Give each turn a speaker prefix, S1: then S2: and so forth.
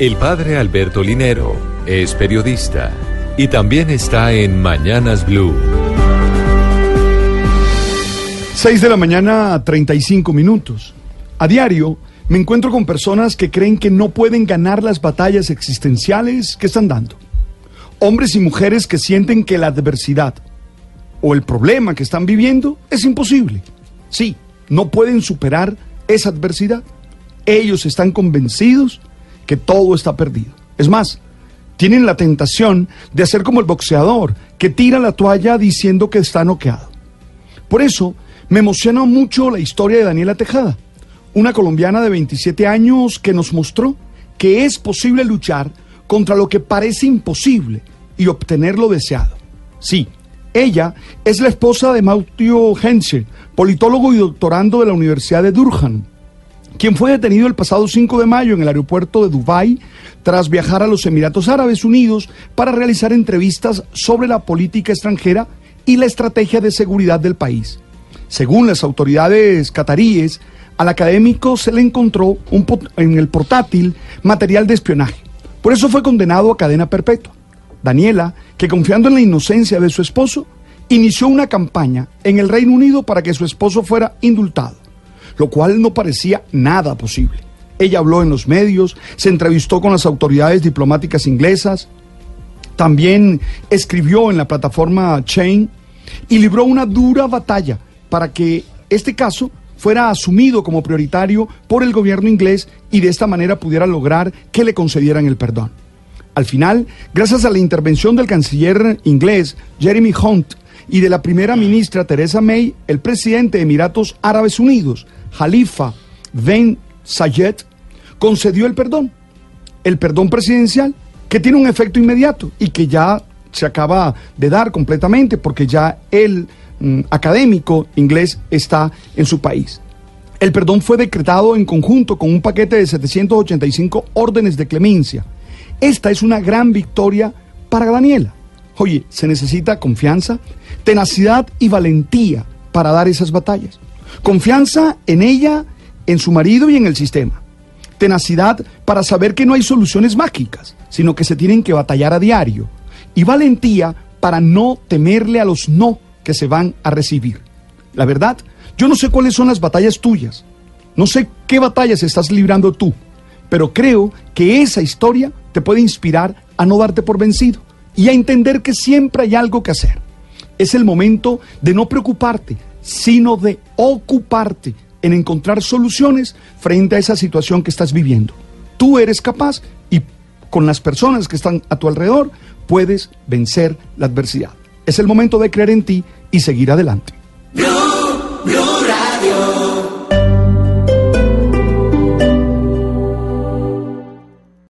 S1: El padre Alberto Linero es periodista y también está en Mañanas Blue.
S2: 6 de la mañana, 35 minutos. A diario me encuentro con personas que creen que no pueden ganar las batallas existenciales que están dando. Hombres y mujeres que sienten que la adversidad o el problema que están viviendo es imposible. Sí, no pueden superar esa adversidad. Ellos están convencidos que todo está perdido. Es más, tienen la tentación de hacer como el boxeador, que tira la toalla diciendo que está noqueado. Por eso, me emociona mucho la historia de Daniela Tejada, una colombiana de 27 años que nos mostró que es posible luchar contra lo que parece imposible y obtener lo deseado. Sí, ella es la esposa de Mautio Hensel, politólogo y doctorando de la Universidad de Durham, quien fue detenido el pasado 5 de mayo en el aeropuerto de Dubái tras viajar a los Emiratos Árabes Unidos para realizar entrevistas sobre la política extranjera y la estrategia de seguridad del país. Según las autoridades cataríes, al académico se le encontró en el portátil material de espionaje. Por eso fue condenado a cadena perpetua. Daniela, que confiando en la inocencia de su esposo, inició una campaña en el Reino Unido para que su esposo fuera indultado lo cual no parecía nada posible. Ella habló en los medios, se entrevistó con las autoridades diplomáticas inglesas, también escribió en la plataforma Chain y libró una dura batalla para que este caso fuera asumido como prioritario por el gobierno inglés y de esta manera pudiera lograr que le concedieran el perdón. Al final, gracias a la intervención del canciller inglés Jeremy Hunt y de la primera ministra Theresa May, el presidente de Emiratos Árabes Unidos Jalifa Ben Sayed concedió el perdón, el perdón presidencial, que tiene un efecto inmediato y que ya se acaba de dar completamente porque ya el mm, académico inglés está en su país. El perdón fue decretado en conjunto con un paquete de 785 órdenes de clemencia. Esta es una gran victoria para Daniela. Oye, se necesita confianza, tenacidad y valentía para dar esas batallas. Confianza en ella, en su marido y en el sistema. Tenacidad para saber que no hay soluciones mágicas, sino que se tienen que batallar a diario. Y valentía para no temerle a los no que se van a recibir. La verdad, yo no sé cuáles son las batallas tuyas. No sé qué batallas estás librando tú. Pero creo que esa historia te puede inspirar a no darte por vencido y a entender que siempre hay algo que hacer. Es el momento de no preocuparte, sino de ocuparte en encontrar soluciones frente a esa situación que estás viviendo. Tú eres capaz y con las personas que están a tu alrededor puedes vencer la adversidad. Es el momento de creer en ti y seguir adelante.